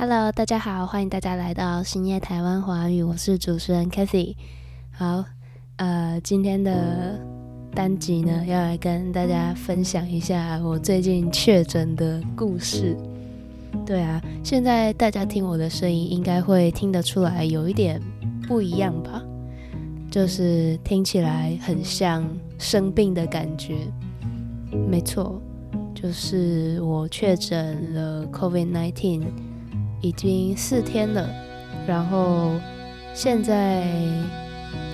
Hello，大家好，欢迎大家来到新叶台湾华语，我是主持人 Kathy。好，呃，今天的单集呢，要来跟大家分享一下我最近确诊的故事。对啊，现在大家听我的声音，应该会听得出来有一点不一样吧？就是听起来很像生病的感觉。没错，就是我确诊了 COVID-19。已经四天了，然后现在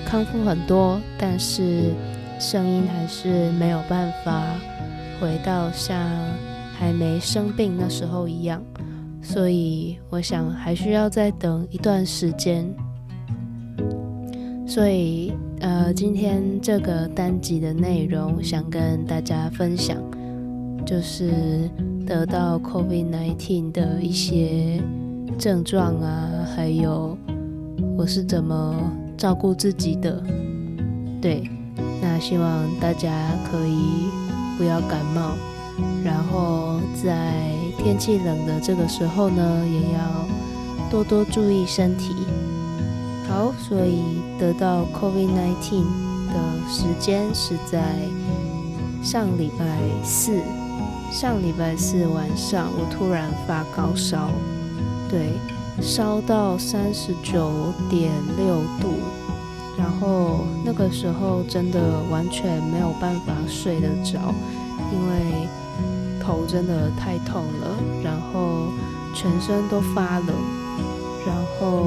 康复很多，但是声音还是没有办法回到像还没生病那时候一样，所以我想还需要再等一段时间。所以呃，今天这个单集的内容想跟大家分享，就是得到 COVID-19 的一些。症状啊，还有我是怎么照顾自己的？对，那希望大家可以不要感冒，然后在天气冷的这个时候呢，也要多多注意身体。好，所以得到 COVID-19 的时间是在上礼拜四，上礼拜四晚上，我突然发高烧。对，烧到三十九点六度，然后那个时候真的完全没有办法睡得着，因为头真的太痛了，然后全身都发冷，然后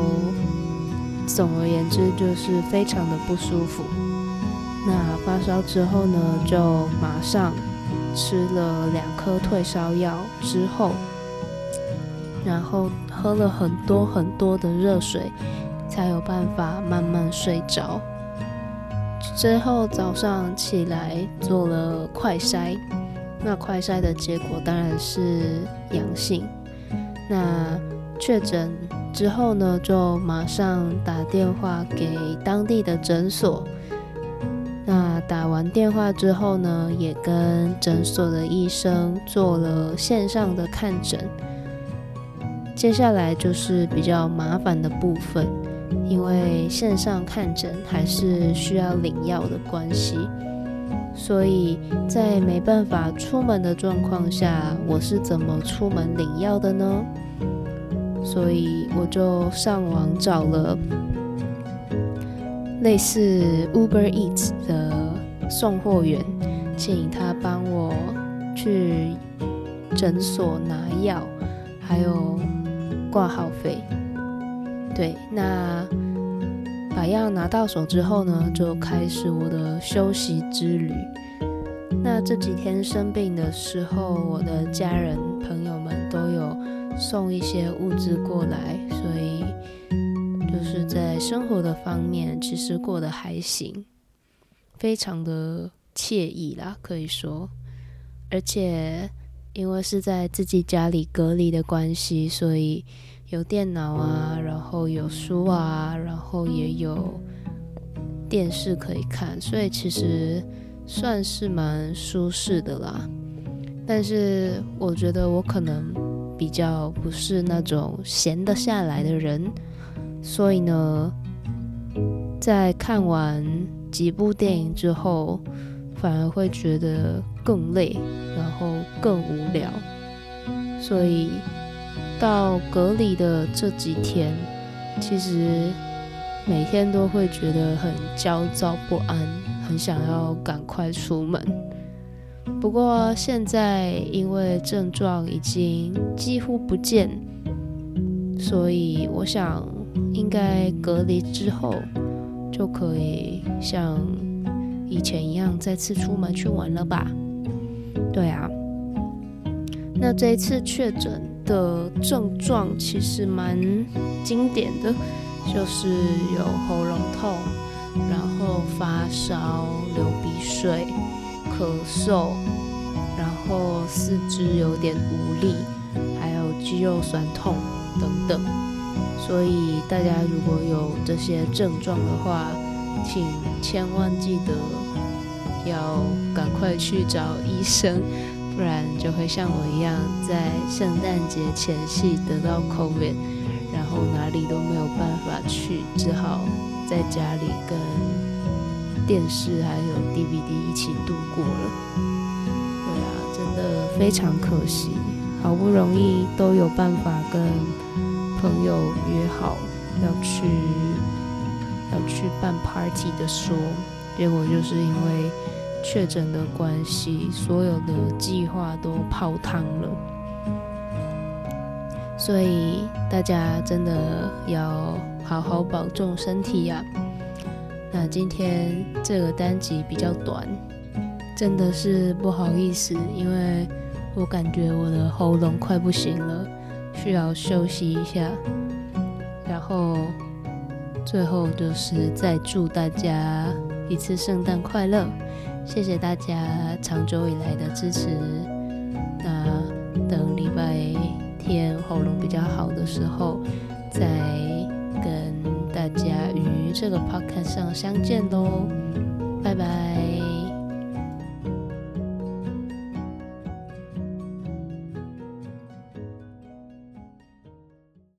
总而言之就是非常的不舒服。那发烧之后呢，就马上吃了两颗退烧药之后。然后喝了很多很多的热水，才有办法慢慢睡着。之后早上起来做了快筛，那快筛的结果当然是阳性。那确诊之后呢，就马上打电话给当地的诊所。打完电话之后呢，也跟诊所的医生做了线上的看诊。接下来就是比较麻烦的部分，因为线上看诊还是需要领药的关系，所以在没办法出门的状况下，我是怎么出门领药的呢？所以我就上网找了类似 Uber Eats 的送货员，请他帮我去诊所拿药，还有。挂号费，对，那把药拿到手之后呢，就开始我的休息之旅。那这几天生病的时候，我的家人朋友们都有送一些物资过来，所以就是在生活的方面，其实过得还行，非常的惬意啦，可以说，而且。因为是在自己家里隔离的关系，所以有电脑啊，然后有书啊，然后也有电视可以看，所以其实算是蛮舒适的啦。但是我觉得我可能比较不是那种闲得下来的人，所以呢，在看完几部电影之后。反而会觉得更累，然后更无聊，所以到隔离的这几天，其实每天都会觉得很焦躁不安，很想要赶快出门。不过现在因为症状已经几乎不见，所以我想应该隔离之后就可以像。以前一样，再次出门去玩了吧？对啊，那这一次确诊的症状其实蛮经典的，就是有喉咙痛，然后发烧、流鼻水、咳嗽，然后四肢有点无力，还有肌肉酸痛等等。所以大家如果有这些症状的话，请千万记得要赶快去找医生，不然就会像我一样，在圣诞节前夕得到 COVID，然后哪里都没有办法去，只好在家里跟电视还有 DVD 一起度过了。对啊，真的非常可惜，好不容易都有办法跟朋友约好要去要去办 party 的说，结果就是因为。确诊的关系，所有的计划都泡汤了，所以大家真的要好好保重身体呀。那今天这个单集比较短，真的是不好意思，因为我感觉我的喉咙快不行了，需要休息一下。然后最后就是再祝大家一次圣诞快乐。谢谢大家长久以来的支持。那等礼拜天喉咙比较好的时候，再跟大家于这个 podcast 上相见喽。拜拜。